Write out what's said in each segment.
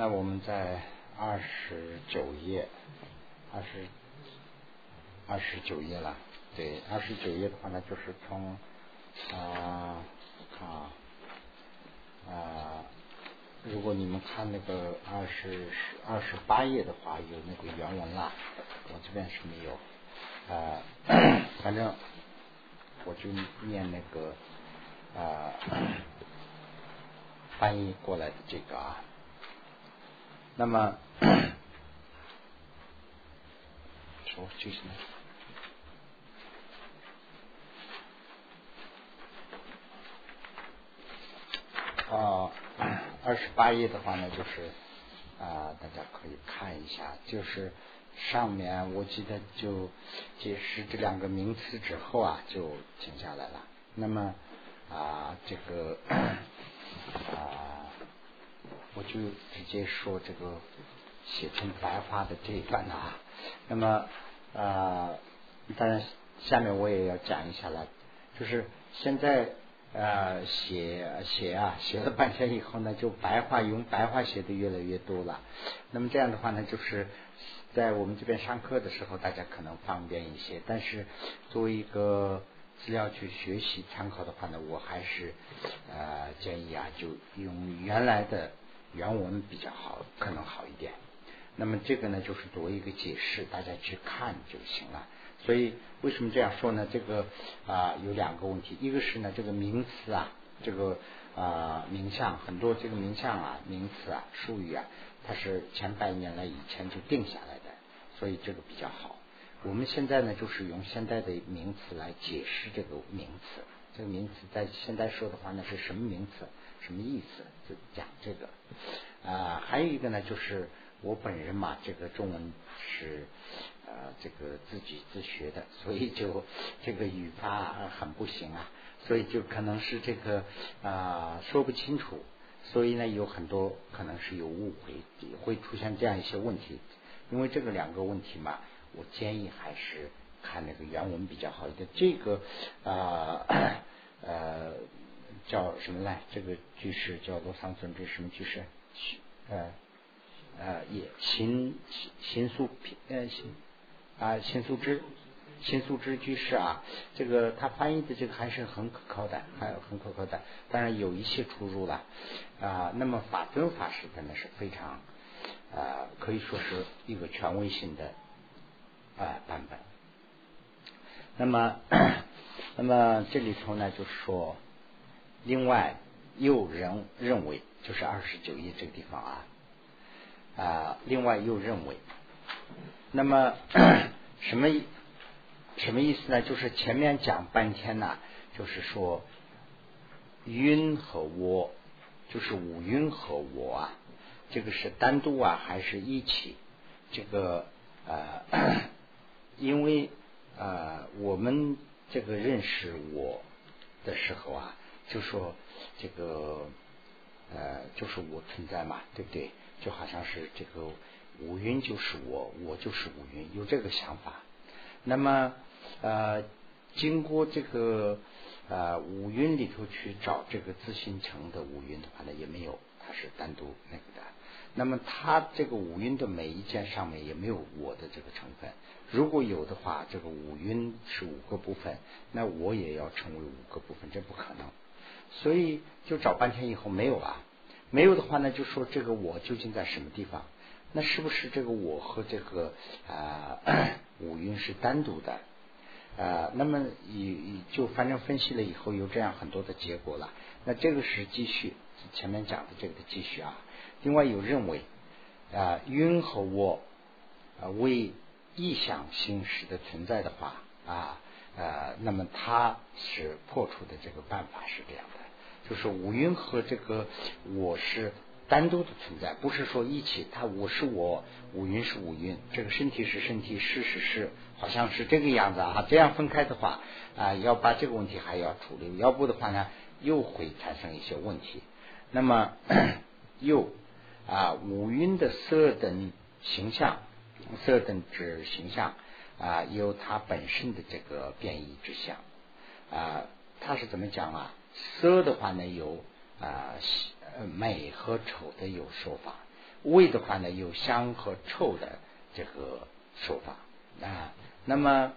那我们在二十九页，二十二十九页了。对，二十九页的话呢，就是从啊啊啊，如果你们看那个二十二十八页的话，有那个原文啦。我这边是没有，啊，反正我就念那个啊翻译过来的这个啊。那么，说就是呢。啊，二十八页的话呢，就是啊，大家可以看一下，就是上面我记得就解释这两个名词之后啊，就停下来了。那么啊，这个 啊，我就直接说这个写成白话的这一段了啊。那么呃，当然下面我也要讲一下了，就是现在。呃，写写啊，写了半天以后呢，就白话用白话写的越来越多了。那么这样的话呢，就是在我们这边上课的时候，大家可能方便一些。但是作为一个资料去学习参考的话呢，我还是呃建议啊，就用原来的原文比较好，可能好一点。那么这个呢，就是作为一个解释，大家去看就行了。所以为什么这样说呢？这个啊有两个问题，一个是呢这个名词啊，这个啊名相很多这个名相啊名词啊术语啊，它是千百年来以前就定下来的，所以这个比较好。我们现在呢就是用现代的名词来解释这个名词，这个名词在现在说的话呢是什么名词，什么意思，就讲这个啊。还有一个呢就是我本人嘛，这个中文是。呃，这个自己自学的，所以就 这个语法很不行啊，所以就可能是这个啊说不清楚，所以呢有很多可能是有误会，会出现这样一些问题。因为这个两个问题嘛，我建议还是看那个原文比较好一点。这个啊呃叫什么来？这个句式叫罗桑尊这什么句式？呃呃也新新素品呃新。啊，新素之，新素之居士啊，这个他翻译的这个还是很可靠的，还很可靠的。当然有一些出入了啊。那么法尊法师的是非常啊，可以说是一个权威性的啊版本。那么，那么这里头呢就是说，另外又人认为，就是二十九页这个地方啊啊，另外又认为。那么 什么什么意思呢？就是前面讲半天呢，就是说晕和我，就是五晕和我啊，这个是单独啊还是一起？这个呃，因为呃我们这个认识我的时候啊，就说这个呃就是我存在嘛，对不对？就好像是这个。五蕴就是我，我就是五蕴，有这个想法。那么呃，经过这个呃五蕴里头去找这个自信成的五蕴的话呢，也没有，它是单独那个的。那么它这个五蕴的每一件上面也没有我的这个成分。如果有的话，这个五蕴是五个部分，那我也要成为五个部分，这不可能。所以就找半天以后没有啊，没有的话呢，就说这个我究竟在什么地方？那是不是这个我和这个啊 五蕴是单独的啊？那么以就反正分析了以后有这样很多的结果了。那这个是继续前面讲的这个的继续啊。另外有认为啊晕和我啊为意想心识的存在的话啊呃，那么它是破除的这个办法是这样的，就是五蕴和这个我是。单独的存在，不是说一起。它我是我，五蕴是五蕴，这个身体是身体，是是是，好像是这个样子啊。这样分开的话啊，要把这个问题还要处理，要不的话呢，又会产生一些问题。那么 又啊，五蕴的色等形象，色等之形象啊，有它本身的这个变异之相啊。它是怎么讲啊？色的话呢，有啊。美和丑的有说法，味的话呢，有香和臭的这个说法啊。那么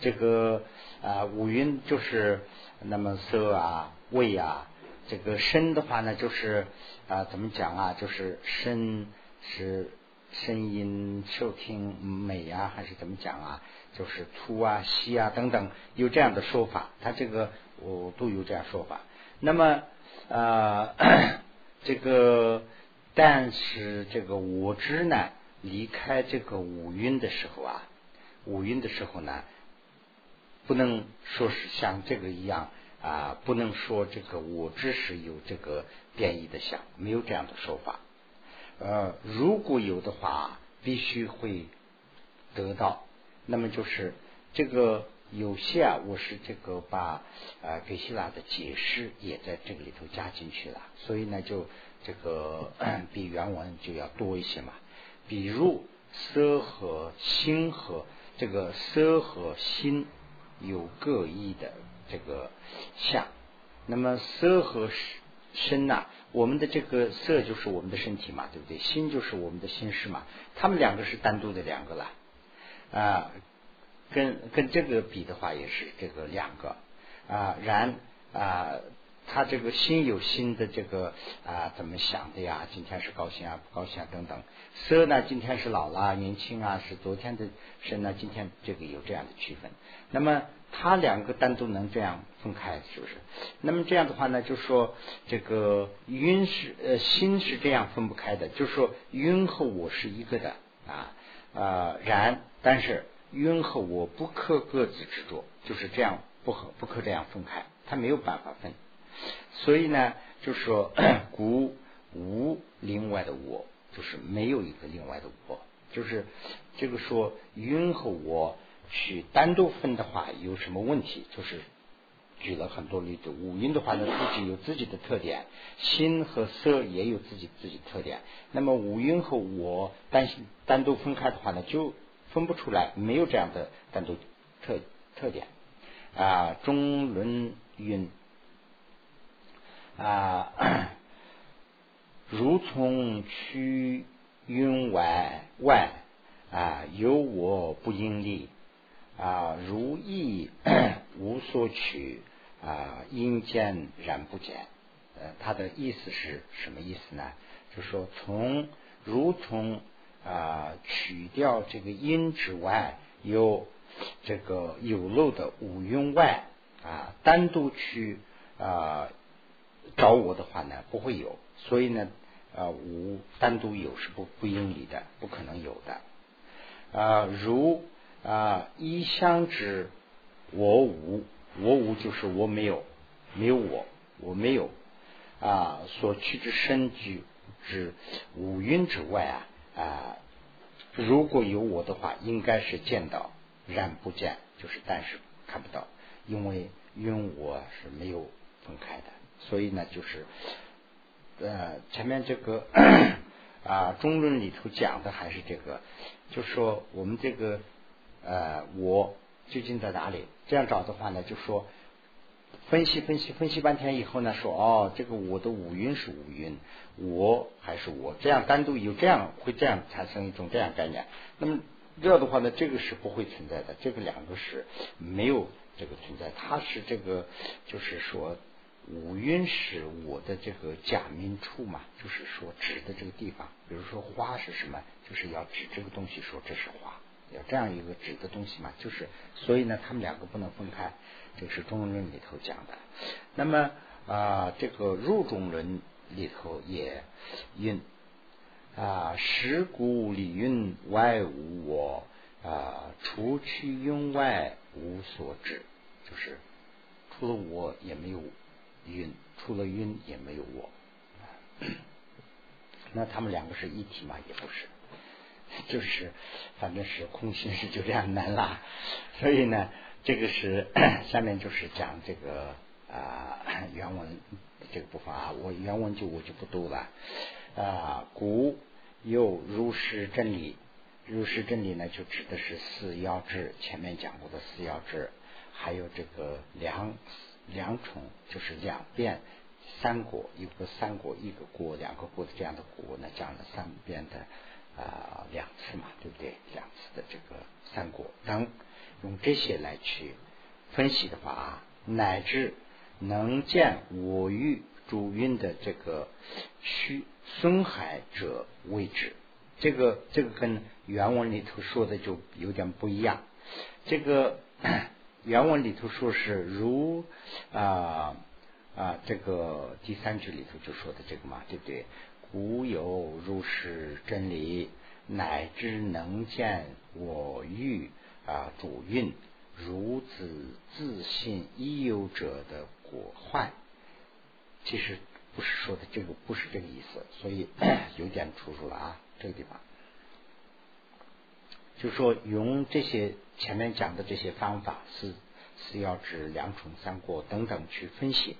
这个啊五蕴就是那么色啊味啊，这个声的话呢，就是啊怎么讲啊？就是声是声音、受听、美啊，还是怎么讲啊？就是粗啊、细啊等等，有这样的说法。它这个我都有这样说法。那么啊，这个但是这个我知呢，离开这个五蕴的时候啊，五蕴的时候呢，不能说是像这个一样啊，不能说这个我知是有这个变异的相，没有这样的说法。呃，如果有的话，必须会得到。那么就是这个有些啊，我是这个把呃给希腊的解释也在这个里头加进去了，所以呢就这个比原文就要多一些嘛。比如色和心和这个色和心有各异的这个相，那么色和身呐，我们的这个色就是我们的身体嘛，对不对？心就是我们的心事嘛，他们两个是单独的两个了。啊，跟跟这个比的话，也是这个两个啊。然啊，他这个心有心的这个啊，怎么想的呀？今天是高兴啊，不高兴啊，等等。色呢，今天是老了，年轻啊，是昨天的身呢，今天这个有这样的区分。那么，他两个单独能这样分开，是不是？那么这样的话呢，就说这个晕是呃心是这样分不开的，就是说晕和我是一个的啊啊然。但是晕和我不可各自执着，就是这样不可不可这样分开，它没有办法分。所以呢，就是说，故无另外的我，就是没有一个另外的我，就是这个说晕和我去单独分的话，有什么问题？就是举了很多例子，五音的话呢，自己有自己的特点，心和色也有自己自己特点。那么五音和我单单独分开的话呢，就分不出来，没有这样的单独特特点啊。中论云啊，如从区云外外啊，有我不应力啊，如意 无所取啊，应见然不见。呃，他的意思是什么意思呢？就说从如从。啊，取掉这个因之外，有这个有漏的五蕴外啊，单独去啊找我的话呢，不会有。所以呢，啊无单独有是不不应理的，不可能有的。啊，如啊一相之我无，我无就是我没有，没有我，我没有啊所去之身居之五蕴之外啊。啊，如果有我的话，应该是见到，然不见，就是但是看不到，因为因为我是没有分开的，所以呢，就是呃前面这个 啊中论里头讲的还是这个，就说我们这个呃我究竟在哪里？这样找的话呢，就说。分析分析分析半天以后呢，说哦，这个我的五蕴是五蕴，我还是我，这样单独有这样会这样产生一种这样概念。那么这样的话呢，这个是不会存在的，这个两个是没有这个存在，它是这个就是说五蕴是我的这个假名处嘛，就是说指的这个地方。比如说花是什么，就是要指这个东西说这是花，有这样一个指的东西嘛，就是所以呢，他们两个不能分开。这是中论里头讲的，那么啊，这个入中论里头也运啊，实故理运外无我啊，除去蕴外无所知，就是除了我也没有运，除了运也没有我。那他们两个是一体吗？也不是，就是反正是空心是就这样难啦。所以呢。这个是 下面就是讲这个啊 原文这个部分啊，我原文就我就不读了啊。古有如是真理，如是真理呢，就指的是四要制，前面讲过的四要制，还有这个两两重，就是两遍三国，一个三国，一个国，两个国的这样的国呢，讲了三遍的啊两次嘛，对不对？两次的这个三国等，用这些来去分析的话啊，乃至能见我欲主运的这个虚损害者为止。这个这个跟原文里头说的就有点不一样。这个 原文里头说是如啊啊，这个第三句里头就说的这个嘛，对不对？古有如是真理，乃至能见我欲啊主运如子自信已有者的果坏。其实不是说的这个，不是这个意思，所以 有点出入了啊。这个地方，就说用这些前面讲的这些方法，是是要指两重三过等等去分析。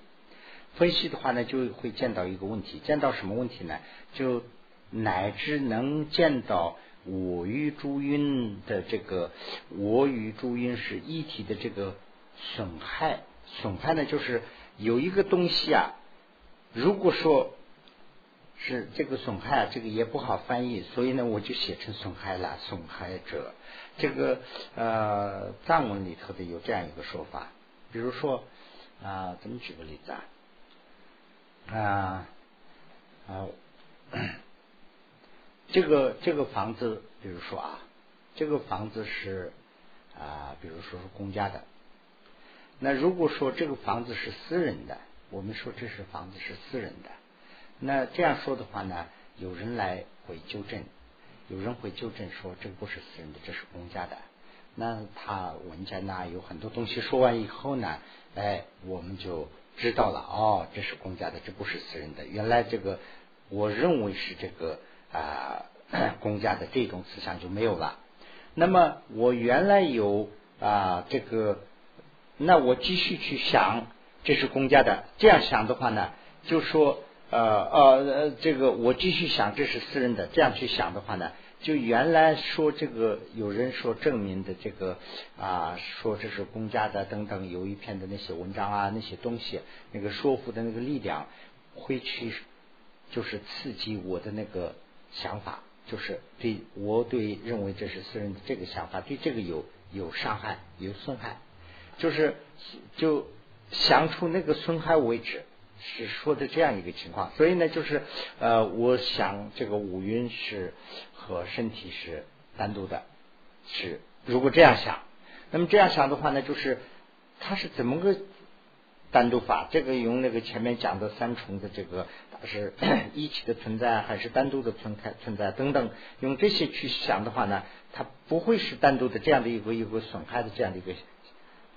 分析的话呢，就会见到一个问题，见到什么问题呢？就乃至能见到我与诸因的这个我与诸因是一体的这个损害。损害呢，就是有一个东西啊，如果说。是这个损害啊，这个也不好翻译，所以呢，我就写成损害了。损害者，这个呃藏文里头的有这样一个说法，比如说啊，怎么举个例子啊？啊啊，这个这个房子，比如说啊，这个房子是啊，比如说是公家的，那如果说这个房子是私人的，我们说这是房子是私人的。那这样说的话呢，有人来会纠正，有人会纠正说这个不是私人的，这是公家的。那他文件呢有很多东西说完以后呢，哎，我们就知道了哦，这是公家的，这不是私人的。原来这个我认为是这个啊 公家的这种思想就没有了。那么我原来有啊这个，那我继续去想这是公家的，这样想的话呢，就说。呃呃呃，这个我继续想，这是私人的。这样去想的话呢，就原来说这个有人说证明的这个啊，说这是公家的等等，有一篇的那些文章啊，那些东西，那个说服的那个力量会去，就是刺激我的那个想法，就是对我对认为这是私人的这个想法，对这个有有伤害有损害，就是就想出那个损害为止。是说的这样一个情况，所以呢，就是呃，我想这个五蕴是和身体是单独的，是如果这样想，那么这样想的话呢，就是它是怎么个单独法？这个用那个前面讲的三重的这个是 一起的存在还是单独的存在存在等等，用这些去想的话呢，它不会是单独的这样的一个一个损害的这样的一个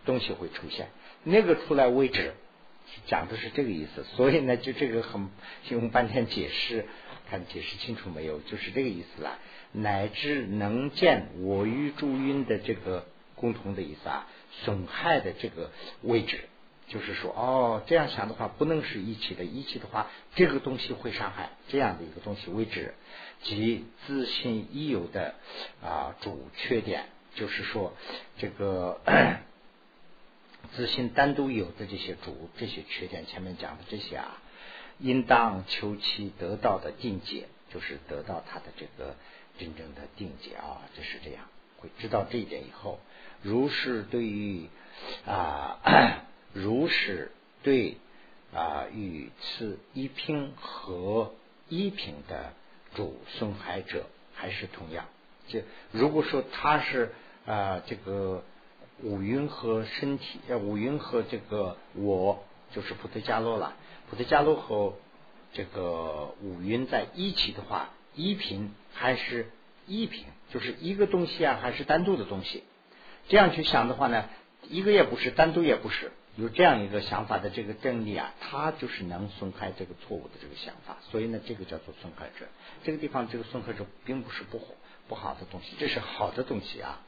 东西会出现，那个出来位置。讲的是这个意思，所以呢，就这个很用半天解释，看解释清楚没有？就是这个意思啦。乃至能见我与诸因的这个共同的意思啊，损害的这个位置，就是说，哦，这样想的话，不能是一起的，一起的话，这个东西会伤害这样的一个东西位置，即自信已有的啊主缺点，就是说这个。自信单独有的这些主这些缺点，前面讲的这些啊，应当求其得到的定解，就是得到他的这个真正的定解啊，就是这样。会知道这一点以后，如是对于啊，如是对啊与此一品和一品的主损害者，还是同样。就如果说他是啊这个。五蕴和身体，五蕴和这个我就是普特伽罗了。普特伽罗和这个五蕴在一起的话，一品还是一品，就是一个东西啊，还是单独的东西？这样去想的话呢，一个也不是，单独也不是，有这样一个想法的这个真理啊，它就是能损害这个错误的这个想法。所以呢，这个叫做损害者。这个地方这个损害者并不是不不好的东西，这是好的东西啊，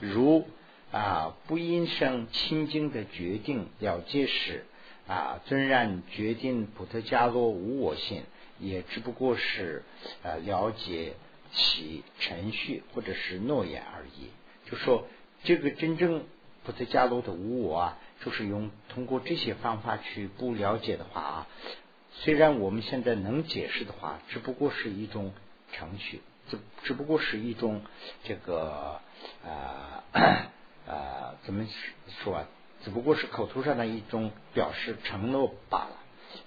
如。啊，不因生清净的决定了解时，啊，尊然决定普特伽罗无我性，也只不过是呃了解其程序或者是诺言而已。就说这个真正普特伽罗的无我啊，就是用通过这些方法去不了解的话啊，虽然我们现在能解释的话，只不过是一种程序，只只不过是一种这个啊啊怎么说？啊只不过是口头上的一种表示承诺罢了。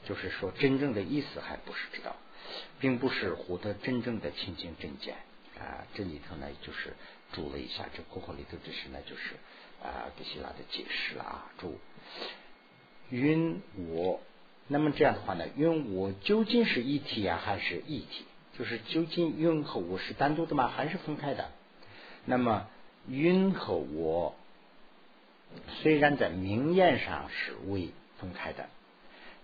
就是说，真正的意思还不是知道，并不是获得真正的清净正见啊。这里头呢，就是注了一下，这括号里头这是呢，就是啊，给希腊的解释了啊。注云我，那么这样的话呢，云我究竟是一体啊，还是一体？就是究竟云和我是单独的吗？还是分开的？那么云和我虽然在明验上是未分开的。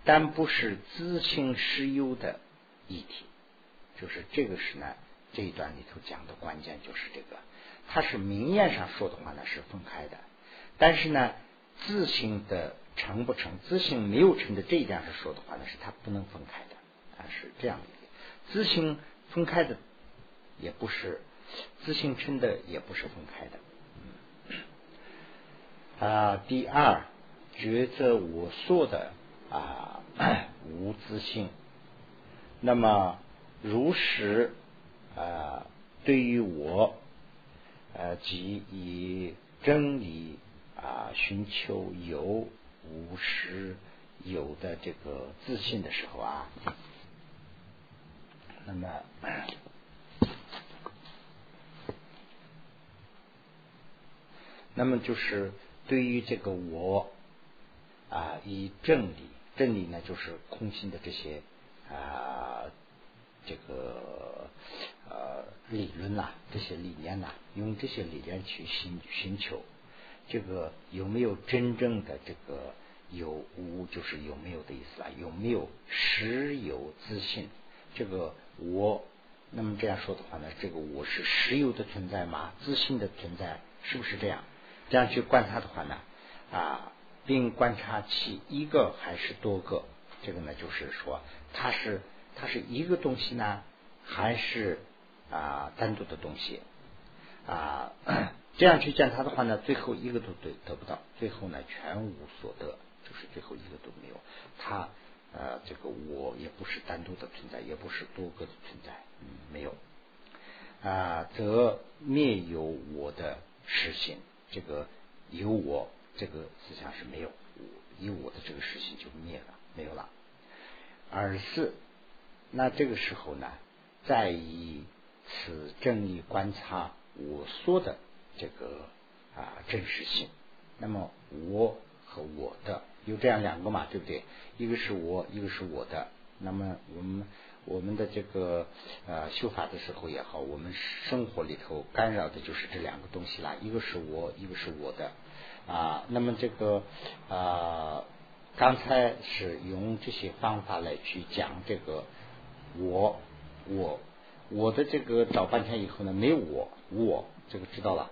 但不是自性实有的一体，就是这个是呢这一段里头讲的关键就是这个，它是明面上说的话呢是分开的，但是呢自信的成不成，自信没有成的这一点上说的话呢是它不能分开的。啊是这样的，自信分开的也不是，自信成的也不是分开的，啊第二抉择我所的啊。无自信，那么如实啊，对于我呃，即以真理啊寻求有无实有的这个自信的时候啊，那么那么就是对于这个我啊，以正理。正理呢，就是空性的这些啊，这个呃理论呐，这些理念呐，用这些理念去寻寻求，这个有没有真正的这个有无，就是有没有的意思啊？有没有实有自信？这个我，那么这样说的话呢，这个我是实有的存在吗？自信的存在是不是这样？这样去观察的话呢，啊。并观察其一个还是多个，这个呢，就是说它是它是一个东西呢，还是啊单独的东西啊？这样去检查的话呢，最后一个都得得不到，最后呢全无所得，就是最后一个都没有。他呃这个我也不是单独的存在，也不是多个的存在，嗯，没有啊，则灭有我的实性，这个有我。这个思想是没有，有我的这个实性就灭了，没有了。而是，那这个时候呢，再以此正义观察我说的这个啊真实性。那么我和我的有这样两个嘛，对不对？一个是我，一个是我的。那么我们我们的这个呃修法的时候也好，我们生活里头干扰的就是这两个东西啦。一个是我，一个是我的。啊，那么这个啊，刚才是用这些方法来去讲这个我我我的这个找半天以后呢，没有我我这个知道了，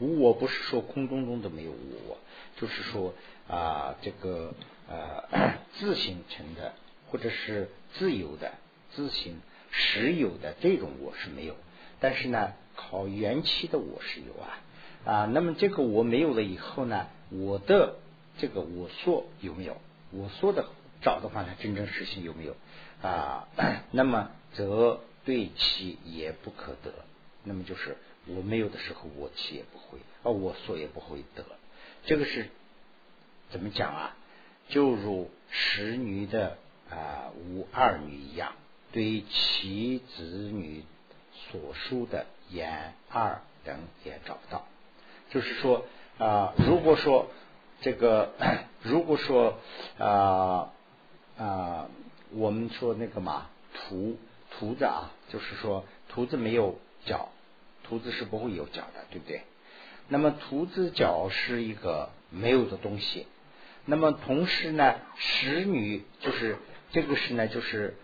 无我不是说空中中的没有无我，就是说啊这个呃 自形成的或者是自由的自行实有的这种我是没有，但是呢靠元气的我是有啊。啊，那么这个我没有了以后呢，我的这个我说有没有？我说的找的话呢，真正实性有没有？啊，那么则对其也不可得。那么就是我没有的时候，我其也不会，而我说也不会得。这个是怎么讲啊？就如十女的啊无二女一样，对其子女所书的言二等也找不到。就是说啊，如果说这个，如果说啊啊，我们说那个嘛，徒徒子啊，就是说徒子没有脚，徒子是不会有脚的，对不对？那么徒子脚是一个没有的东西。那么同时呢，使女就是这个是呢，就是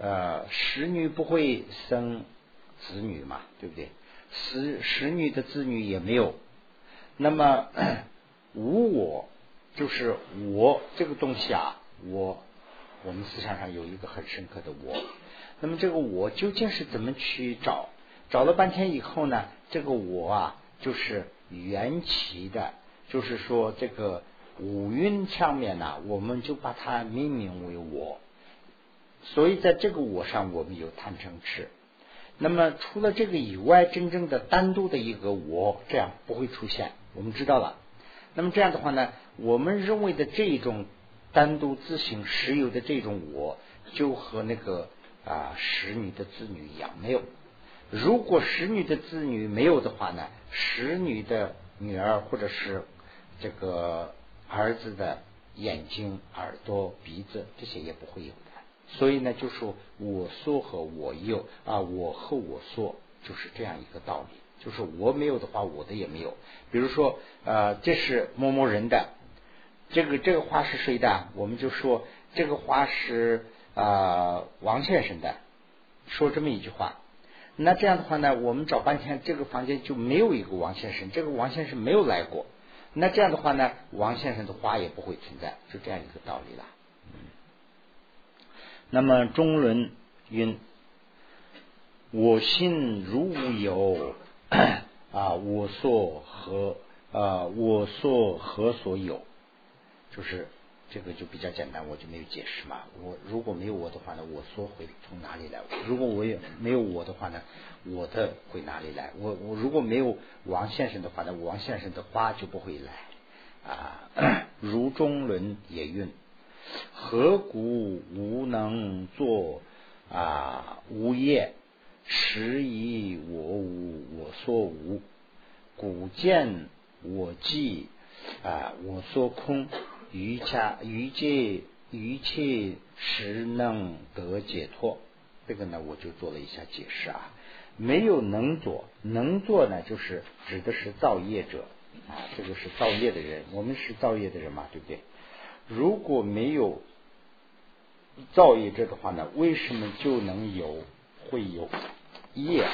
呃，使女不会生子女嘛，对不对？使使女的子女也没有。那么无我就是我这个东西啊，我我们思想上有一个很深刻的我。那么这个我究竟是怎么去找？找了半天以后呢，这个我啊，就是缘起的，就是说这个五蕴上面呢，我们就把它命名为我。所以在这个我上，我们有贪嗔痴。那么除了这个以外，真正的单独的一个我，这样不会出现。我们知道了。那么这样的话呢，我们认为的这种单独自行实有的这种我，就和那个啊使女的子女一样，没有。如果使女的子女没有的话呢，使女的女儿或者是这个儿子的眼睛、耳朵、鼻子这些也不会有的。所以呢，就说我说和我有啊，我和我说就是这样一个道理。就是我没有的话，我的也没有。比如说，呃，这是某某人的，这个这个花是谁的？我们就说这个花是啊王先生的。说这么一句话，那这样的话呢，我们找半天，这个房间就没有一个王先生，这个王先生没有来过。那这样的话呢，王先生的花也不会存在，就这样一个道理了。那么中伦云：我心如无有 啊，我所和啊，我所何所有？就是这个就比较简单，我就没有解释嘛。我如果没有我的话呢，我说会从哪里来？如果我也没有我的话呢，我的会哪里来？我我如果没有王先生的话呢，王先生的花就不会来啊。如中伦也运。何故无能作啊无业？时以我无我说无，古见我寂啊我说空，于家于界于切实能得解脱。这个呢，我就做了一下解释啊。没有能做，能做呢，就是指的是造业者啊，这个是造业的人。我们是造业的人嘛，对不对？如果没有造业者的话呢，为什么就能有会有业？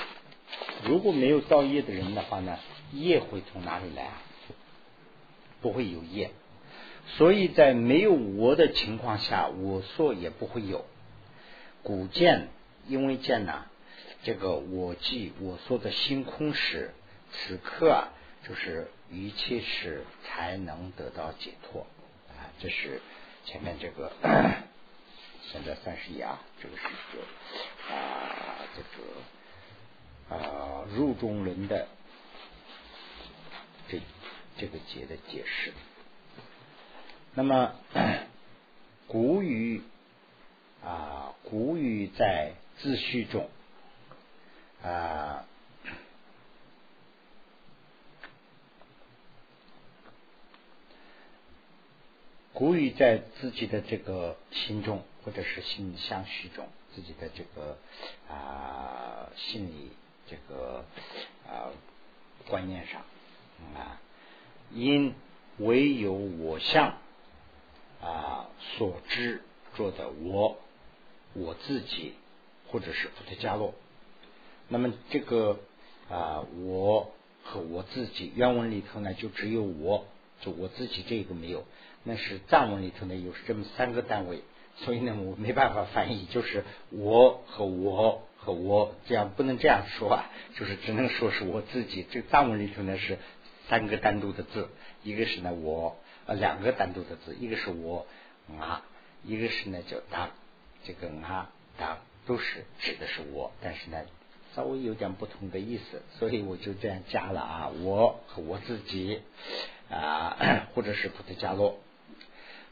如果没有造业的人的话呢，业会从哪里来啊？不会有业，所以在没有我的情况下，我说也不会有。古见，因为见呢，这个我即我说的星空时，此刻啊，就是一切时才能得到解脱啊。这是前面这个，现在三十一啊，这个是一个啊，这个啊入中轮的这这个节的解释。那么 古语啊，古语在自序中啊。古语在自己的这个心中，或者是心相续中，自己的这个啊心理这个啊观念上啊，因唯有我相啊所知做的我我自己，或者是菩提伽罗，那么这个啊我和我自己原文里头呢，就只有我，就我自己这个没有。那是藏文里头呢，有这么三个单位，所以呢，我没办法翻译，就是我和我和我这样不能这样说啊，就是只能说是我自己。这藏文里头呢是三个单独的字，一个是呢我，呃两个单独的字，一个是我啊，一个是呢叫当，这个啊当都是指的是我，但是呢稍微有点不同的意思，所以我就这样加了啊，我和我自己啊，或者是菩提伽罗。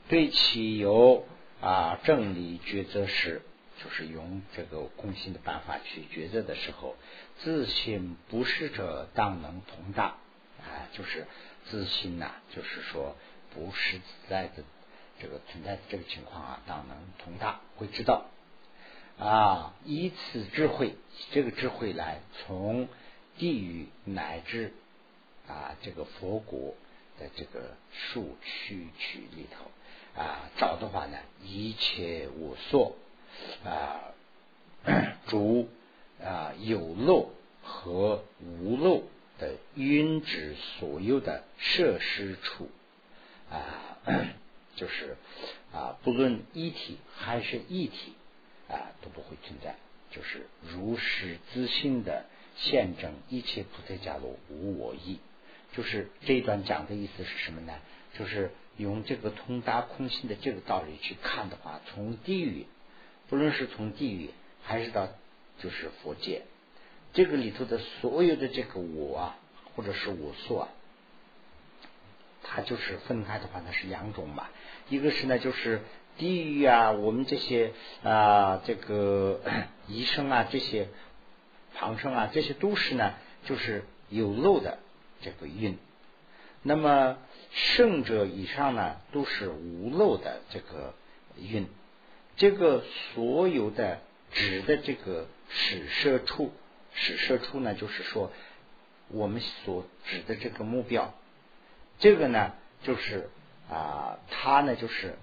对其有啊正理抉择时，就是用这个空心的办法去抉择的时候，自信不是者当能通达啊，就是自信呐，就是说不实在的这个存在的这个情况啊，当能通达，会知道啊，以此智慧，这个智慧来从地狱乃至啊这个佛国的这个数区区里头。啊，找的话呢，一切无所啊，主啊有漏和无漏的蕴指所有的设施处啊，就是啊，不论一体还是异体啊，都不会存在，就是如实自信的现证一切菩提伽罗无我意。就是这一段讲的意思是什么呢？就是用这个通达空性的这个道理去看的话，从地狱，不论是从地狱还是到就是佛界，这个里头的所有的这个我啊，或者是我所啊，它就是分开的话，它是两种嘛。一个是呢，就是地狱啊，我们这些啊，这个 医生啊，这些旁生啊，这些都是呢，就是有漏的这个运。那么圣者以上呢，都是无漏的这个运。这个所有的指的这个始设处，始设处呢，就是说我们所指的这个目标，这个呢，就是啊，它呢就是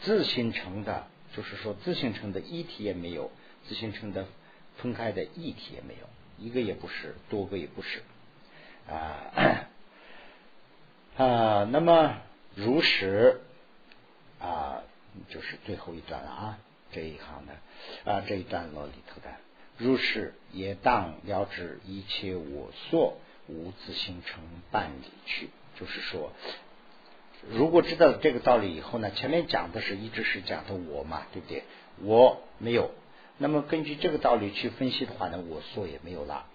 自形成的，就是说自形成的一体也没有，自形成的分开的一体也没有，一个也不是，多个也不是啊。啊，那么如实啊，就是最后一段了啊，这一行的啊这一段落里头的，如是也当了知一切我所无自形成办理去，就是说，如果知道这个道理以后呢，前面讲的是一直是讲的我嘛，对不对？我没有，那么根据这个道理去分析的话呢，我所也没有了。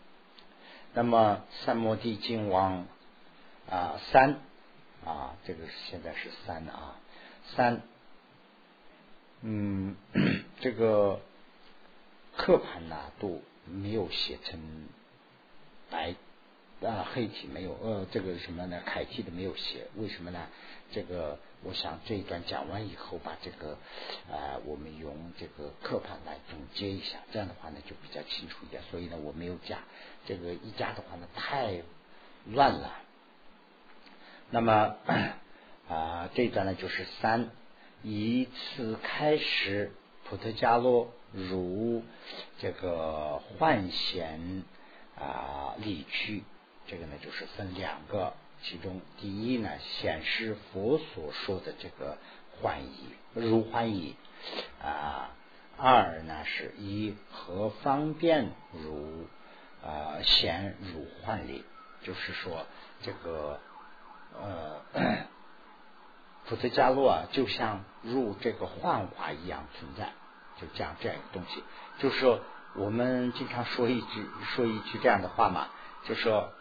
那么三摩地经王啊三。啊，这个现在是三啊，三，嗯，这个刻盘呢都没有写成白啊黑体没有呃这个什么呢楷体的没有写，为什么呢？这个我想这一段讲完以后，把这个啊我们用这个刻盘来总结一下，这样的话呢就比较清楚一点。所以呢我没有加，这个一加的话呢太乱了。那么啊，这一段呢就是三，以此开始，普特加罗如这个幻显啊理区，这个呢就是分两个，其中第一呢显示佛所说的这个幻义如幻义啊，二呢是以何方便如啊显如幻理，就是说这个。呃，普特加洛啊，就像入这个幻化一样存在，就讲这样一个东西。就是说，我们经常说一句说一句这样的话嘛，就说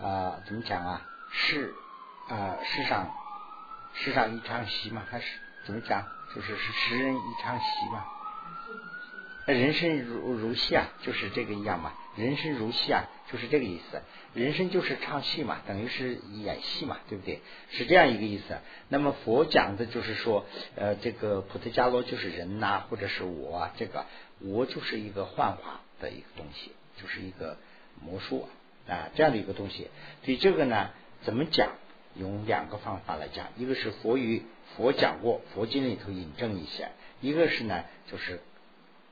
啊，怎么讲啊？世啊，世上世上一场戏嘛，还是怎么讲？就是是十人一场戏嘛。人生如如戏啊，就是这个一样嘛。人生如戏啊，就是这个意思。人生就是唱戏嘛，等于是演戏嘛，对不对？是这样一个意思。那么佛讲的就是说，呃，这个普特伽罗就是人呐，或者是我，啊，这个我就是一个幻化的一个东西，就是一个魔术啊，啊这样的一个东西。对这个呢，怎么讲？用两个方法来讲，一个是佛语，佛讲过，佛经里头引证一些；一个是呢，就是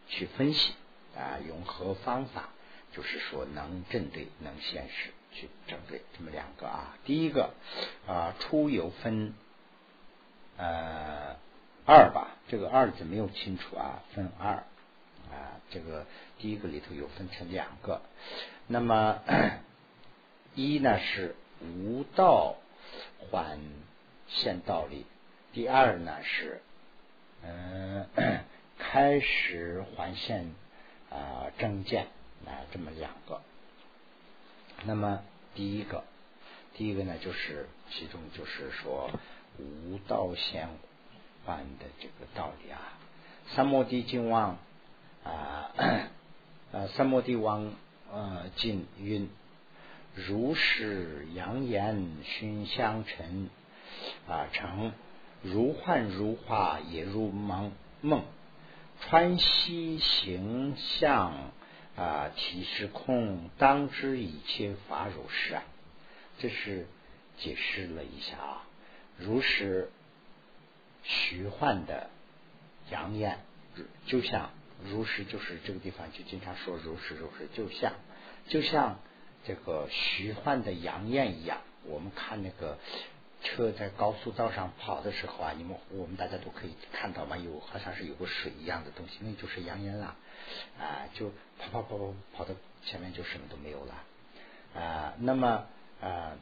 去分析啊，用何方法？就是说能针对能现实去针对这么两个啊，第一个啊出有分呃二吧，这个二字没有清楚啊，分二啊，这个第一个里头有分成两个，那么一呢是无道还现道理，第二呢是嗯 开始还现啊正见。啊，这么两个。那么第一个，第一个呢，就是其中就是说无道显幻的这个道理啊。三摩地经王啊，呃，三摩地王呃经云：如是扬言熏香尘啊，成如幻如化也如梦梦，穿西形象。啊！体是空，当知一切法如是啊！这是解释了一下啊。如是虚幻的扬言，就像如是，就是这个地方就经常说如是如是，就像就像这个虚幻的杨艳一样。我们看那个车在高速道上跑的时候啊，你们我们大家都可以看到嘛，有好像是有个水一样的东西，那就是杨艳了啊，就。跑跑跑跑跑到前面就什么都没有了啊！那么啊，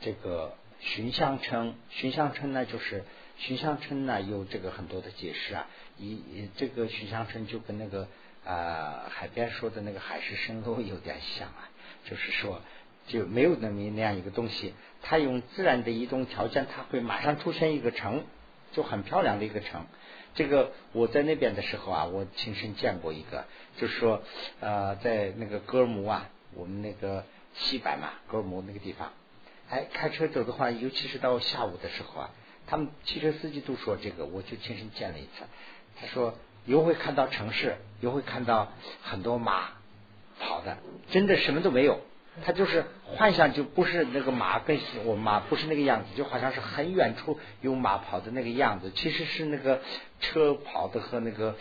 这个寻相称，寻相称呢就是寻相称呢有这个很多的解释啊，一这个寻相称就跟那个啊海边说的那个海市蜃楼有点像啊，就是说就没有那么那样一个东西，它用自然的移动条件，它会马上出现一个城，就很漂亮的一个城。这个我在那边的时候啊，我亲身见过一个，就是说呃在那个格尔木啊，我们那个西柏嘛，格尔木那个地方。哎，开车走的话，尤其是到下午的时候啊，他们汽车司机都说这个，我就亲身见了一次。他说又会看到城市，又会看到很多马跑的，真的什么都没有。他就是幻想，就不是那个马跟我马不是那个样子，就好像是很远处有马跑的那个样子，其实是那个车跑的和那个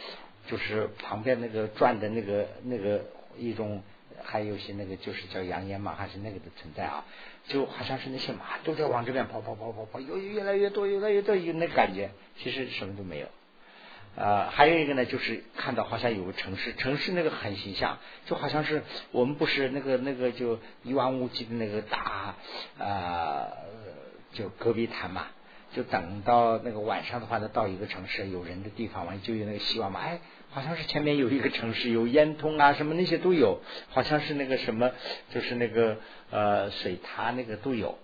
就是旁边那个转的那个那个一种。还有些那个就是叫扬烟嘛，还是那个的存在啊，就好像是那些马都在往这边跑跑跑跑跑，有越来越多，越来越多，有那感觉，其实什么都没有。呃，还有一个呢，就是看到好像有个城市，城市那个很形象，就好像是我们不是那个那个就一望无际的那个大呃，就戈壁滩嘛，就等到那个晚上的话呢，到一个城市有人的地方完就有那个希望嘛，哎。好像是前面有一个城市，有烟囱啊，什么那些都有。好像是那个什么，就是那个呃水塔那个都有。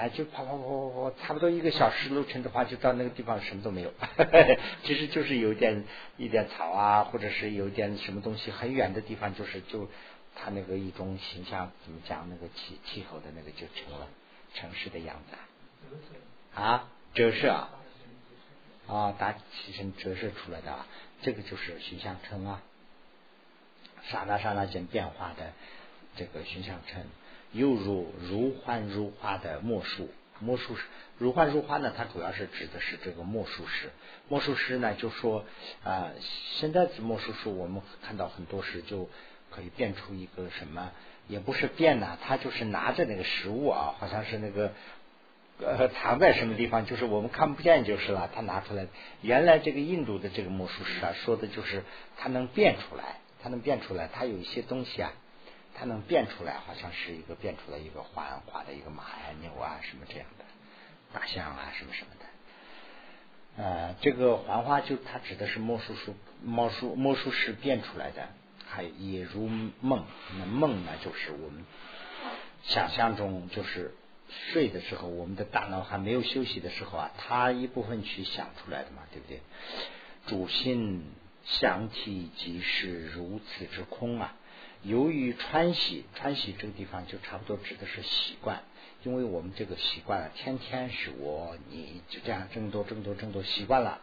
哎，就跑跑跑跑跑，差不多一个小时路程的话，就到那个地方什么都没有。其实就是有点一点草啊，或者是有点什么东西，很远的地方就是就它那个一种形象，怎么讲那个气气候的那个就成了城市的样子。啊，折射啊，啊，大气层折射出来的。这个就是形象称啊，刹那刹那间变化的这个形象称，犹如如幻如化的魔术。魔术师如幻如化呢，它主要是指的是这个魔术师。魔术师呢，就说啊，现在的魔术师我们看到很多时就可以变出一个什么，也不是变呐，他就是拿着那个食物啊，好像是那个。呃，藏在什么地方？就是我们看不见就是了。他拿出来，原来这个印度的这个魔术师啊，说的就是他能变出来，他能变出来，他有一些东西啊，它能变出来，好像是一个变出来一个环画的一个马呀、牛啊什么这样的，大象啊什么什么的。呃，这个幻化就它指的是魔术师魔术魔术师变出来的，还也如梦，那梦呢，就是我们想象中就是。睡的时候，我们的大脑还没有休息的时候啊，它一部分去想出来的嘛，对不对？主心想体即是如此之空啊。由于川西，川西这个地方就差不多指的是习惯，因为我们这个习惯了，天天是我，你就这样争夺、争夺、争夺，习惯了。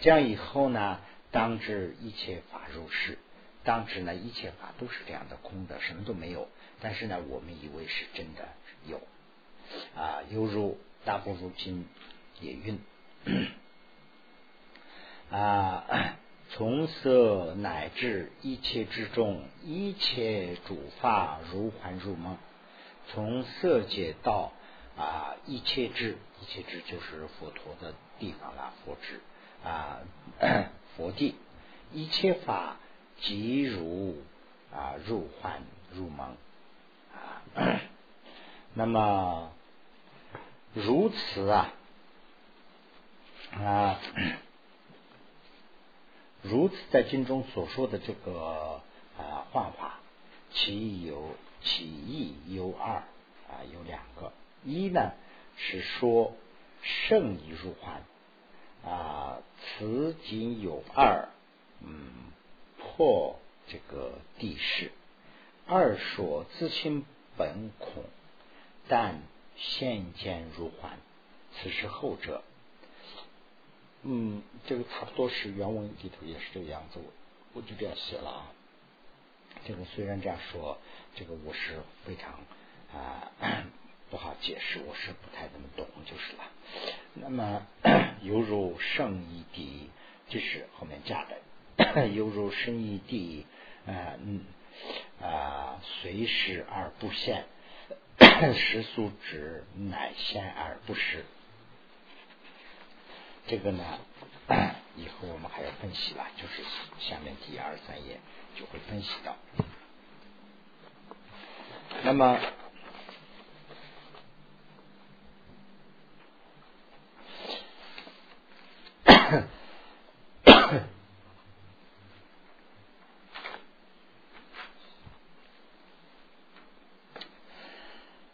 这样以后呢，当知一切法如是，当知呢一切法都是这样的空的，什么都没有。但是呢，我们以为是真的有。啊，犹如大不如今也运 啊，从色乃至一切之中，一切主法如幻如梦。从色界到啊，一切智，一切智就是佛陀的地方了，佛智啊，佛地，一切法即如啊入幻入梦啊，那么。如此啊啊，如此在经中所说的这个啊幻化，其有其意有二啊，有两个。一呢是说圣意入幻啊，此仅有二，嗯，破这个地势。二说自心本空，但。现见如幻，此是后者。嗯，这个差不多是原文里头也是这个样子，我我就这样写了啊。这个虽然这样说，这个我是非常啊 不好解释，我是不太那么懂就是了。那么 犹如圣义地，这是后面加的，犹如圣义地啊嗯啊随时而不现。实素指乃现而不实，这个呢以后我们还要分析吧就是下面第二三页就会分析到。那么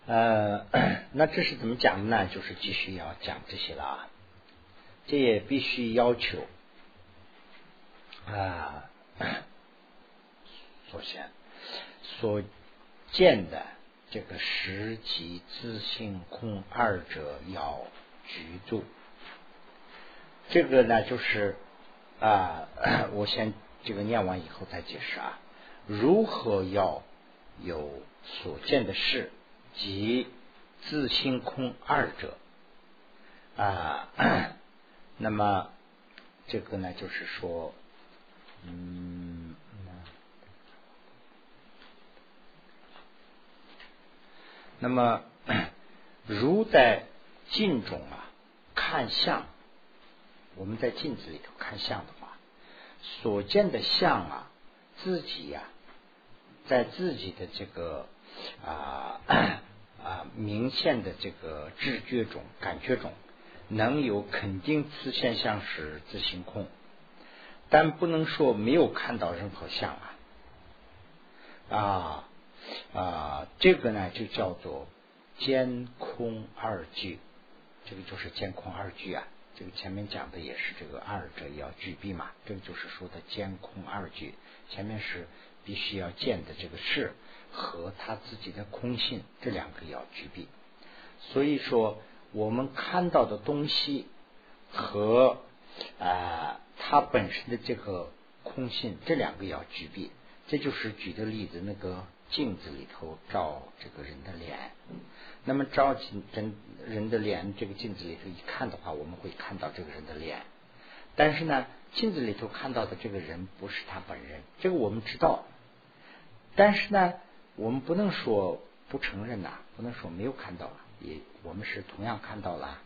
呃 那这是怎么讲的呢？就是继续要讲这些了啊。这也必须要求啊，首先所见的这个实即自性空二者要居住。这个呢，就是啊，我先这个念完以后再解释啊。如何要有所见的事？即自性空二者啊，那么这个呢，就是说，嗯，那么如在镜中啊看相，我们在镜子里头看相的话，所见的相啊，自己呀，在自己的这个啊。啊，明显的这个知觉中、感觉中，能有肯定此现象是自性空，但不能说没有看到任何相啊。啊啊，这个呢就叫做兼空二句，这个就是兼空二句啊。这个前面讲的也是这个二者要具备嘛，这个就是说的兼空二句。前面是必须要见的这个事。和他自己的空性这两个要具备，所以说我们看到的东西和啊它本身的这个空性这两个要具备，这就是举的例子，那个镜子里头照这个人的脸，那么照镜真人的脸，这个镜子里头一看的话，我们会看到这个人的脸，但是呢，镜子里头看到的这个人不是他本人，这个我们知道，但是呢。我们不能说不承认呐，不能说没有看到，也我们是同样看到了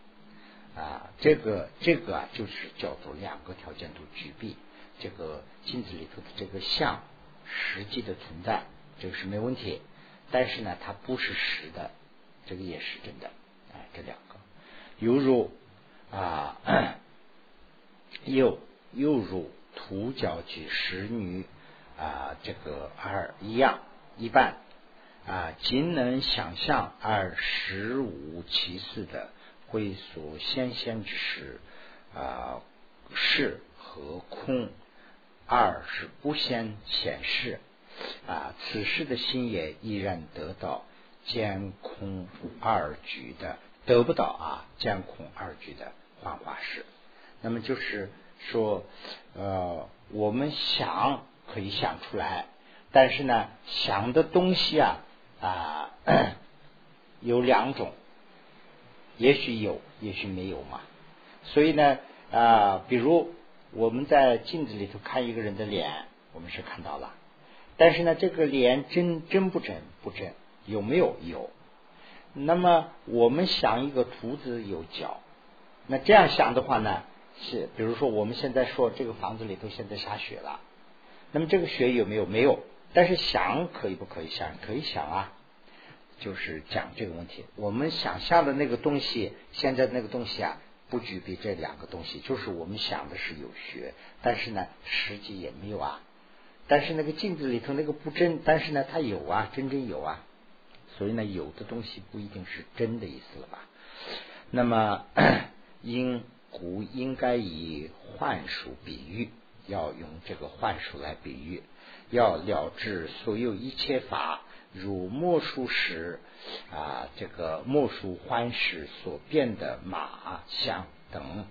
啊。这个这个，就是叫做两个条件都具备，这个镜子里头的这个像实际的存在，这个是没问题。但是呢，它不是实的，这个也是真的。哎，这两个，犹如啊，又又如土角举石女啊，这个二一样。一半啊，仅能想象而实无其事的会所先先之时啊，是和空二是不先显示啊，此时的心也依然得到监空二局的得不到啊，监空二局的幻化式。那么就是说，呃，我们想可以想出来。但是呢，想的东西啊啊 有两种，也许有，也许没有嘛。所以呢啊，比如我们在镜子里头看一个人的脸，我们是看到了。但是呢，这个脸真真不真不真，有没有有？那么我们想一个兔子有脚，那这样想的话呢，是比如说我们现在说这个房子里头现在下雪了，那么这个雪有没有？没有。但是想可以不可以想？可以想啊，就是讲这个问题。我们想象的那个东西，现在那个东西啊，不具备这两个东西。就是我们想的是有学，但是呢，实际也没有啊。但是那个镜子里头那个不真，但是呢，它有啊，真真有啊。所以呢，有的东西不一定是真的意思了吧？那么，应古应该以幻术比喻，要用这个幻术来比喻。要了知所有一切法，如莫术时啊，这个莫术幻时所变的马象等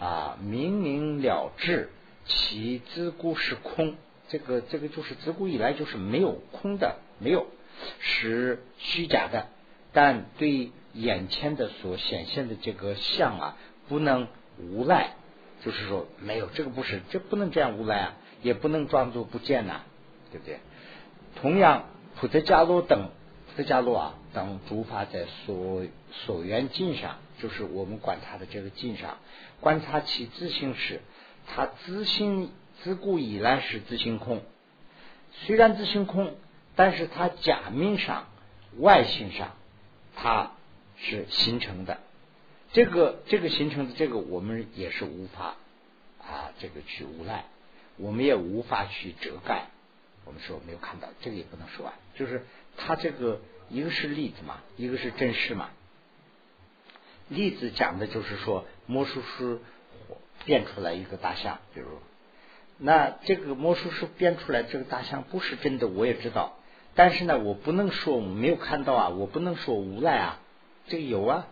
啊，明明了知其自古是空。这个这个就是自古以来就是没有空的，没有是虚假的。但对眼前的所显现的这个相啊，不能无赖，就是说没有这个不是，这不能这样无赖啊，也不能装作不见呐。对不对？同样，普特伽罗等普特伽罗啊等诸法在所所缘境上，就是我们管它的这个境上，观察其自性时，它自性自古以来是自性空。虽然自性空，但是它假面上外形上，它是形成的。这个这个形成的这个，我们也是无法啊这个去无赖，我们也无法去遮盖。我们说没有看到，这个也不能说啊，就是他这个一个是例子嘛，一个是真实嘛。例子讲的就是说魔术师变出来一个大象，比如那这个魔术师变出来这个大象不是真的，我也知道，但是呢，我不能说我没有看到啊，我不能说无赖啊，这个有啊。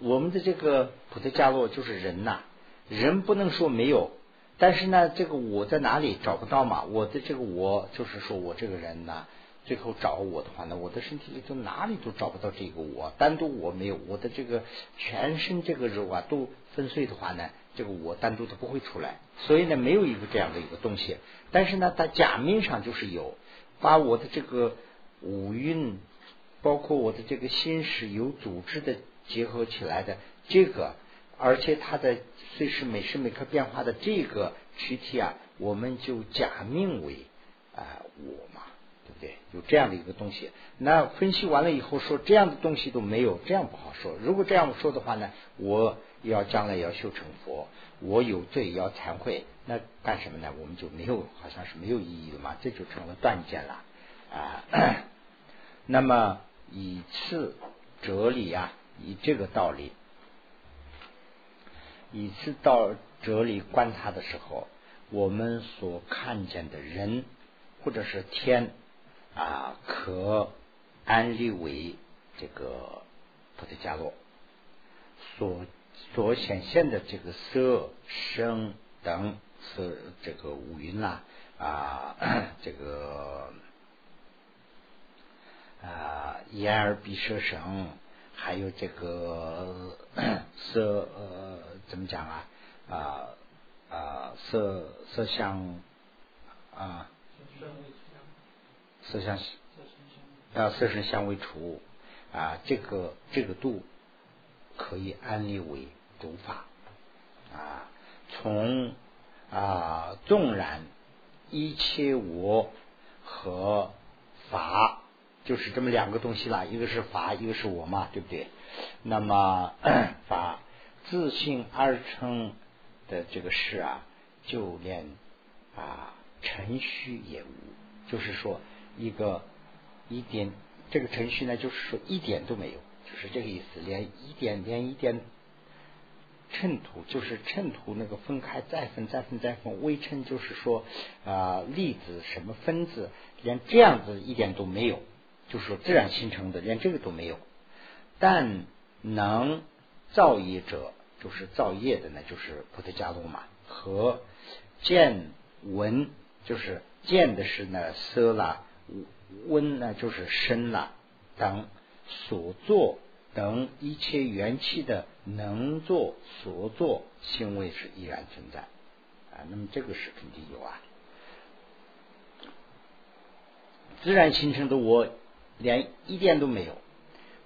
我们的这个普特加洛就是人呐，人不能说没有。但是呢，这个我在哪里找不到嘛？我的这个我就是说我这个人呢，最后找我的话呢，我的身体里头哪里都找不到这个我，单独我没有，我的这个全身这个肉啊都粉碎的话呢，这个我单独都不会出来。所以呢，没有一个这样的一个东西。但是呢，它假面上就是有，把我的这个五蕴，包括我的这个心识有组织的结合起来的这个。而且它的随时每时每刻变化的这个躯体啊，我们就假命为啊我嘛，对不对？有这样的一个东西。那分析完了以后说这样的东西都没有，这样不好说。如果这样说的话呢，我要将来要修成佛，我有罪要忏悔，那干什么呢？我们就没有，好像是没有意义的嘛，这就成了断见了啊。那么以次哲理啊，以这个道理。以次到哲理观察的时候，我们所看见的人或者是天啊，可安立为这个菩提伽罗所所显现的这个色声等是这个五云啦啊，这个啊眼耳鼻舌身。还有这个色呃，怎么讲啊？啊啊，色色相啊，色相啊，色声相为除啊，这个这个度可以安立为主法啊。从啊，纵然一切我和法。就是这么两个东西啦，一个是法，一个是我嘛，对不对？那么 法自性而成的这个事啊，就连啊程序也无，就是说一个一点这个程序呢，就是说一点都没有，就是这个意思，连一点连一点衬图，就是衬图那个分开再分再分再分，微称就是说啊粒子什么分子，连这样子一点都没有。就是，自然形成的，连这个都没有。但能造业者，就是造业的呢，就是菩提伽罗嘛。和见闻，就是见的是呢色啦，闻呢就是身啦等所作等一切元气的能作所作行为是依然存在啊。那么这个是肯定有啊，自然形成的我。连一点都没有，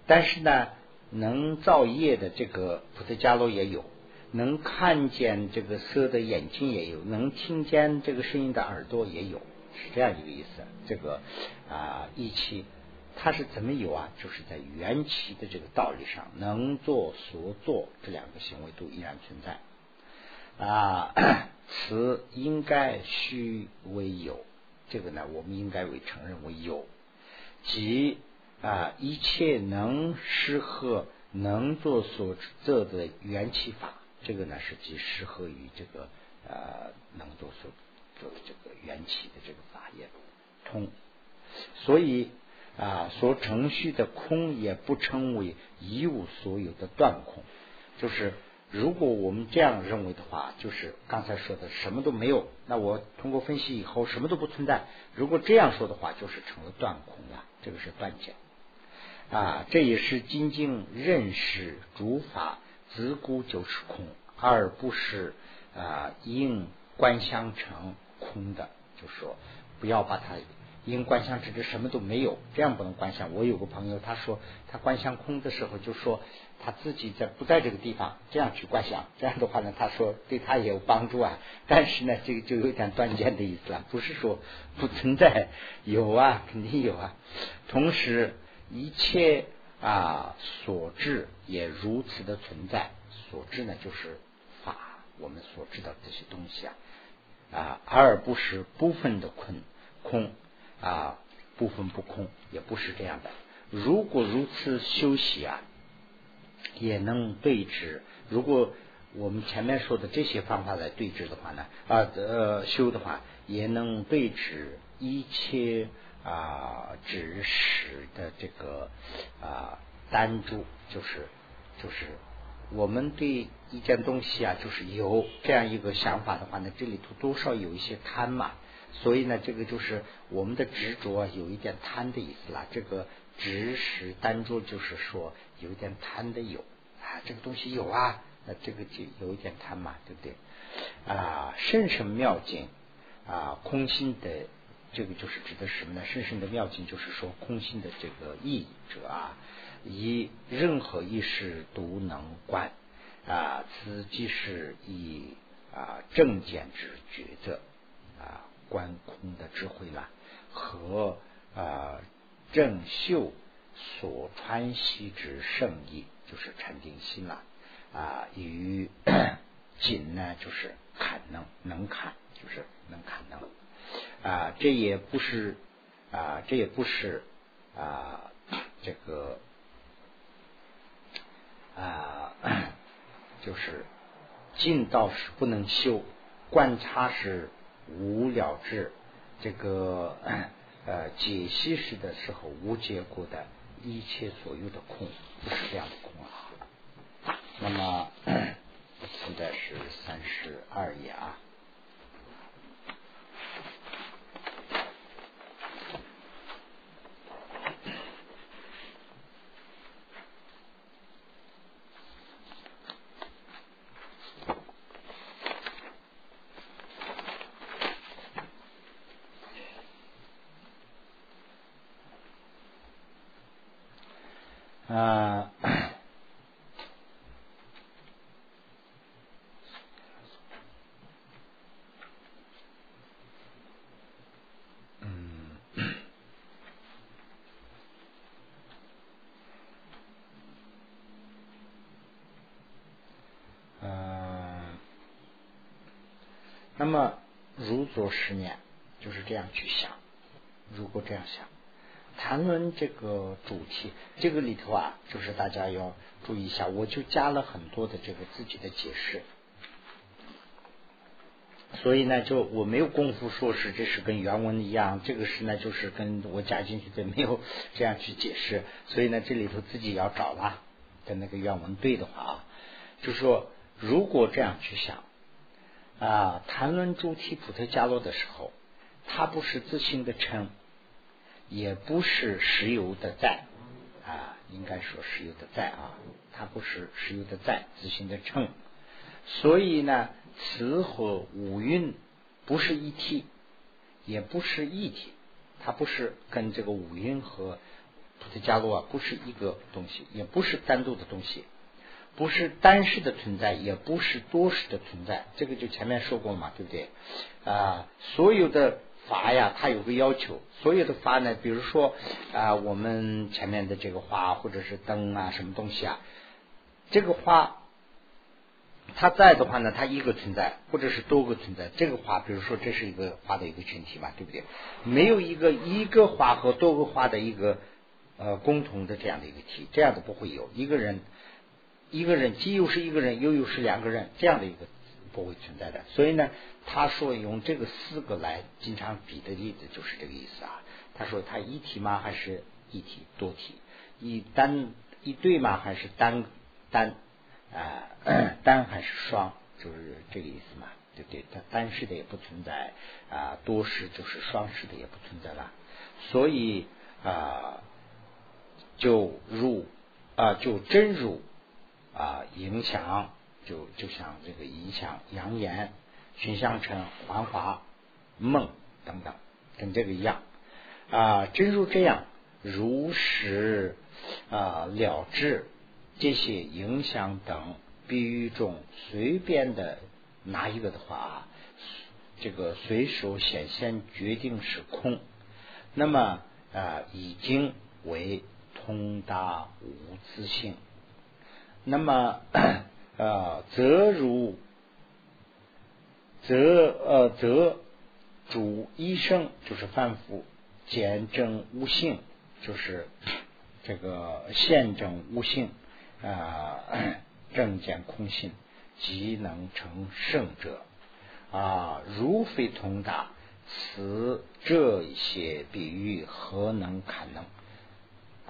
但是呢，能造业的这个菩提伽罗也有，能看见这个色的眼睛也有，能听见这个声音的耳朵也有，是这样一个意思。这个啊，一期它是怎么有啊？就是在缘起的这个道理上，能做所做这两个行为都依然存在啊。此应该虚为有，这个呢，我们应该为承认为有。即啊，一切能适合能做所做的元气法，这个呢是即适合于这个呃能做所做的这个元气的这个法也通，所以啊，所程序的空也不称为一无所有的断空，就是。如果我们这样认为的话，就是刚才说的什么都没有。那我通过分析以后，什么都不存在。如果这样说的话，就是成了断空了。这个是断见啊，这也是精进认识诸法自古就是空，而不是啊因观相成空的。就说不要把它。因观相指的什么都没有，这样不能观相。我有个朋友，他说他观相空的时候，就说他自己在不在这个地方，这样去观相，这样的话呢，他说对他也有帮助啊。但是呢，这个就有点断见的意思了，不是说不存在，有啊，肯定有啊。同时，一切啊所知也如此的存在，所知呢就是法，我们所知道这些东西啊啊，而不是部分的空空啊，部分不空，也不是这样的。如果如此休息啊，也能对治。如果我们前面说的这些方法来对治的话呢，啊呃修的话，也能对治一切啊指使的这个啊单住，就是就是我们对一件东西啊，就是有这样一个想法的话呢，这里头多少有一些贪嘛，所以呢，这个就是我们的执着有一点贪的意思啦。这个指使单注就是说有一点贪的有啊，这个东西有啊。那这个就有一点贪嘛，对不对？啊，甚深妙境啊，空心的这个就是指的什么呢？甚深的妙境就是说空心的这个意者啊，以任何一事都能观啊，此即是以啊正见之觉者啊观空的智慧了，和啊正修所传习之圣意，就是禅定心了。啊，与紧呢，就是看能能看，就是能看能啊，这也不是啊，这也不是啊，这个啊，就是进道是不能修，观察是无了智，这个 呃解析式的时候无结果的一切所有的空，不是这样的空啊。那么 现在是三十二页啊。啊。嗯，嗯那么，如做十年，就是这样去想。如果这样想，谈论这个主题，这个里头啊，就是大家要注意一下。我就加了很多的这个自己的解释，所以呢，就我没有功夫说是这是跟原文一样，这个是呢就是跟我加进去的没有这样去解释。所以呢，这里头自己要找了，跟那个原文对的话啊，就说如果这样去想。啊，谈论主体普特加罗的时候，他不是自信的称，也不是石油的债啊，应该说实有的债啊，它不是石油的债自行的称，所以呢，词和五蕴不是一体，也不是一体，它不是跟这个五蕴和普特伽罗啊不是一个东西，也不是单独的东西。不是单式的存在，也不是多式的存在，这个就前面说过嘛，对不对？啊，所有的法呀，它有个要求，所有的法呢，比如说啊，我们前面的这个花或者是灯啊，什么东西啊，这个花它在的话呢，它一个存在，或者是多个存在。这个花，比如说这是一个花的一个群体嘛，对不对？没有一个一个花和多个花的一个呃共同的这样的一个体，这样的不会有一个人。一个人既又是一个人，又又是两个人，这样的一个不会存在的。所以呢，他说用这个四个来经常比的例子就是这个意思啊。他说他一体吗？还是一体多体？一单一对吗？还是单单啊 单还是双？就是这个意思嘛，对不对？它单式的也不存在啊，多式就是双式的也不存在了。所以啊，就入啊，就真入。啊，影响就就像这个影响扬言、寻相成、繁华、梦等等，跟这个一样啊。真如这样如实啊了知这些影响等比喻中随便的拿一个的话，这个随手显现决定是空，那么啊已经为通达无自性。那么，啊，则如则呃则主医生就是反复见证无性，就是这个现证无性啊，正见空性，即能成圣者啊，如非通达，此这些比喻何能堪能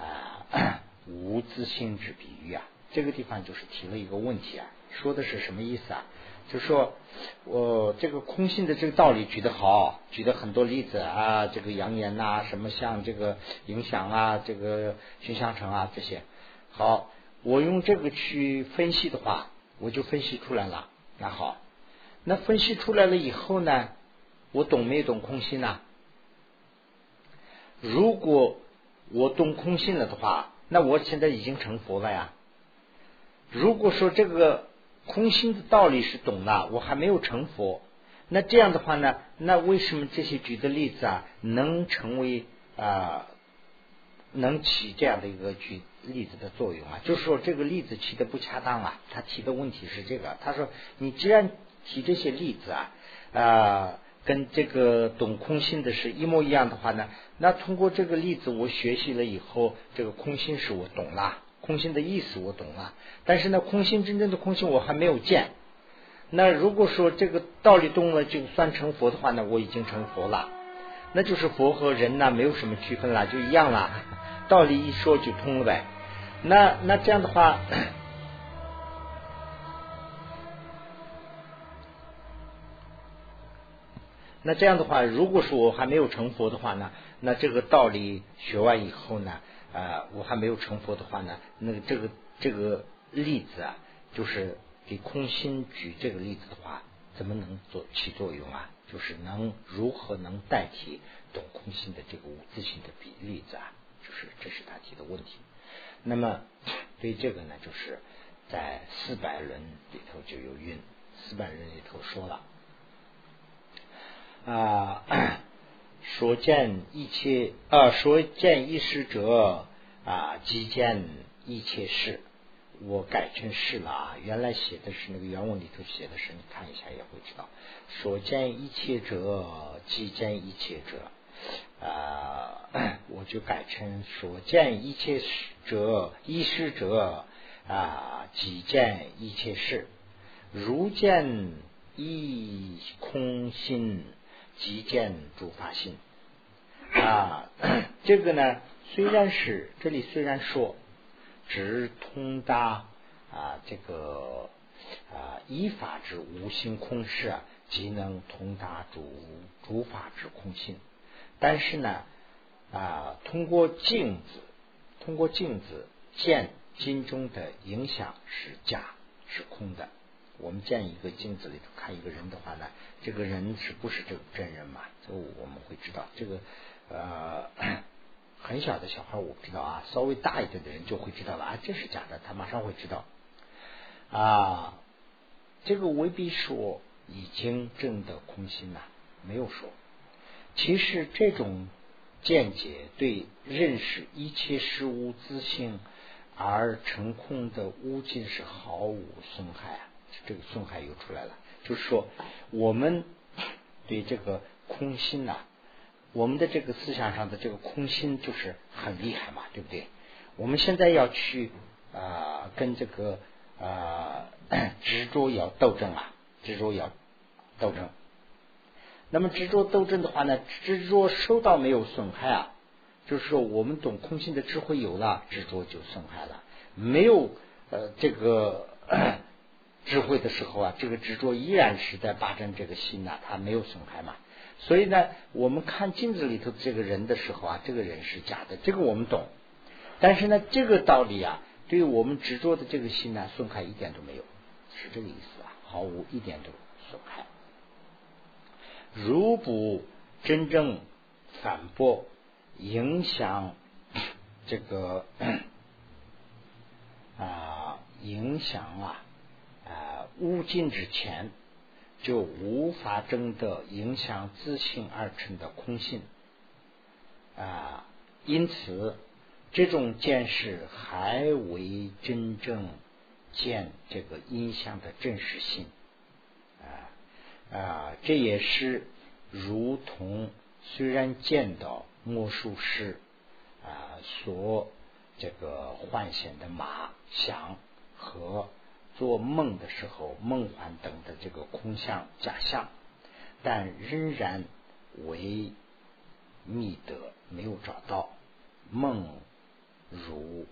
啊？无自性之比喻啊，这个地方就是提了一个问题啊，说的是什么意思啊？就说我这个空性的这个道理举得好，举的很多例子啊，这个扬言呐，什么像这个影响啊，这个熏香城啊这些，好，我用这个去分析的话，我就分析出来了。那好，那分析出来了以后呢，我懂没懂空性呢？如果我懂空性了的话，那我现在已经成佛了呀。如果说这个。空心的道理是懂了，我还没有成佛。那这样的话呢？那为什么这些举的例子啊，能成为啊，能起这样的一个举例子的作用啊？就是说这个例子起的不恰当啊。他提的问题是这个，他说你既然提这些例子啊，啊，跟这个懂空心的是一模一样的话呢，那通过这个例子我学习了以后，这个空心是我懂了。空心的意思我懂了，但是呢，空心真正的空心我还没有见。那如果说这个道理懂了就算成佛的话呢，我已经成佛了，那就是佛和人呢没有什么区分了，就一样了。道理一说就通了呗。那那这样的话，那这样的话，如果说我还没有成佛的话呢，那这个道理学完以后呢？啊，我还没有成佛的话呢，那个这个这个例子啊，就是给空心举这个例子的话，怎么能做起作用啊？就是能如何能代替懂空心的这个无字性的比例子啊？就是这是他提的问题。那么对这个呢，就是在四百论里头就有云，四百论里头说了啊。所见一切啊，所见一时者啊，即见一切事。我改成事了啊，原来写的是那个原文里头写的是，你看一下也会知道。所见一切者，即见一切者啊，我就改成所见一切者，一时者啊，即见一切事。如见一空心。即见诸法心啊，这个呢，虽然是这里虽然说直通达啊，这个啊依法之无心空事啊，即能通达诸诸法之空性，但是呢啊，通过镜子，通过镜子见金中的影响是假是空的。我们见一个镜子里头看一个人的话呢，这个人是不是这个真人嘛？就我们会知道。这个呃 很小的小孩我不知道啊，稍微大一点的人就会知道了啊，这是假的，他马上会知道啊。这个未必说已经证得空心呐，没有说。其实这种见解对认识一切事物自性而成空的无尽是毫无损害啊。这个损害又出来了，就是说，我们对这个空心呐，我们的这个思想上的这个空心就是很厉害嘛，对不对？我们现在要去啊，跟这个啊执着要斗争啊，执着要斗争。那么执着斗争的话呢，执着受到没有损害啊？就是说，我们懂空心的智慧有了，执着就损害了；没有呃这个。智慧的时候啊，这个执着依然是在霸占这个心呐，它没有损害嘛。所以呢，我们看镜子里头这个人的时候啊，这个人是假的，这个我们懂。但是呢，这个道理啊，对于我们执着的这个心呢，损害一点都没有，是这个意思啊，毫无一点都损害。如不真正反驳、影响这个 啊，影响啊。啊，无尽之前就无法真的影响自性而成的空性啊，因此这种见识还为真正见这个音像的真实性啊。啊，这也是如同虽然见到魔术师啊所这个幻显的马象和做梦的时候梦幻等的这个空相假象，但仍然为觅得没有找到梦如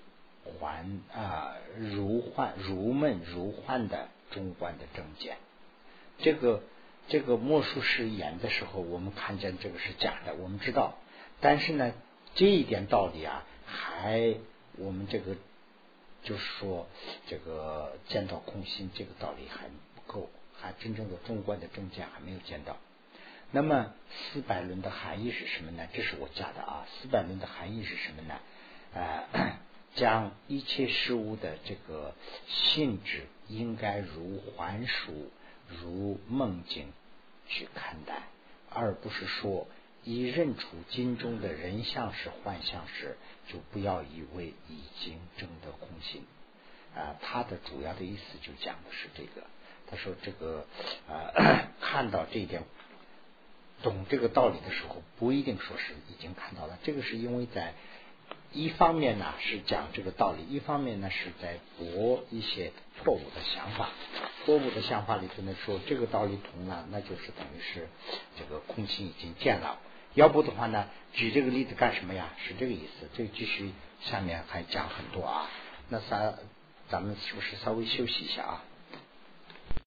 幻啊如幻如梦如幻的中观的证件，这个。这个魔术师演的时候，我们看见这个是假的，我们知道。但是呢，这一点道理啊，还我们这个就是说，这个见到空心这个道理还不够，还真正的中观的正见还没有见到。那么四百轮的含义是什么呢？这是我加的啊。四百轮的含义是什么呢？呃，将一切事物的这个性质应该如还属。如梦境去看待，而不是说一认出经中的人像是幻象时，就不要以为已经证得空性啊。他的主要的意思就讲的是这个。他说这个啊，看到这一点，懂这个道理的时候，不一定说是已经看到了。这个是因为在一方面呢是讲这个道理，一方面呢是在驳一些错误的想法。错误的想法里头呢，说这个道理同了，那就是等于是这个空心已经见了。要不的话呢，举这个例子干什么呀？是这个意思。这继续下面还讲很多啊。那咱咱们是不是稍微休息一下啊？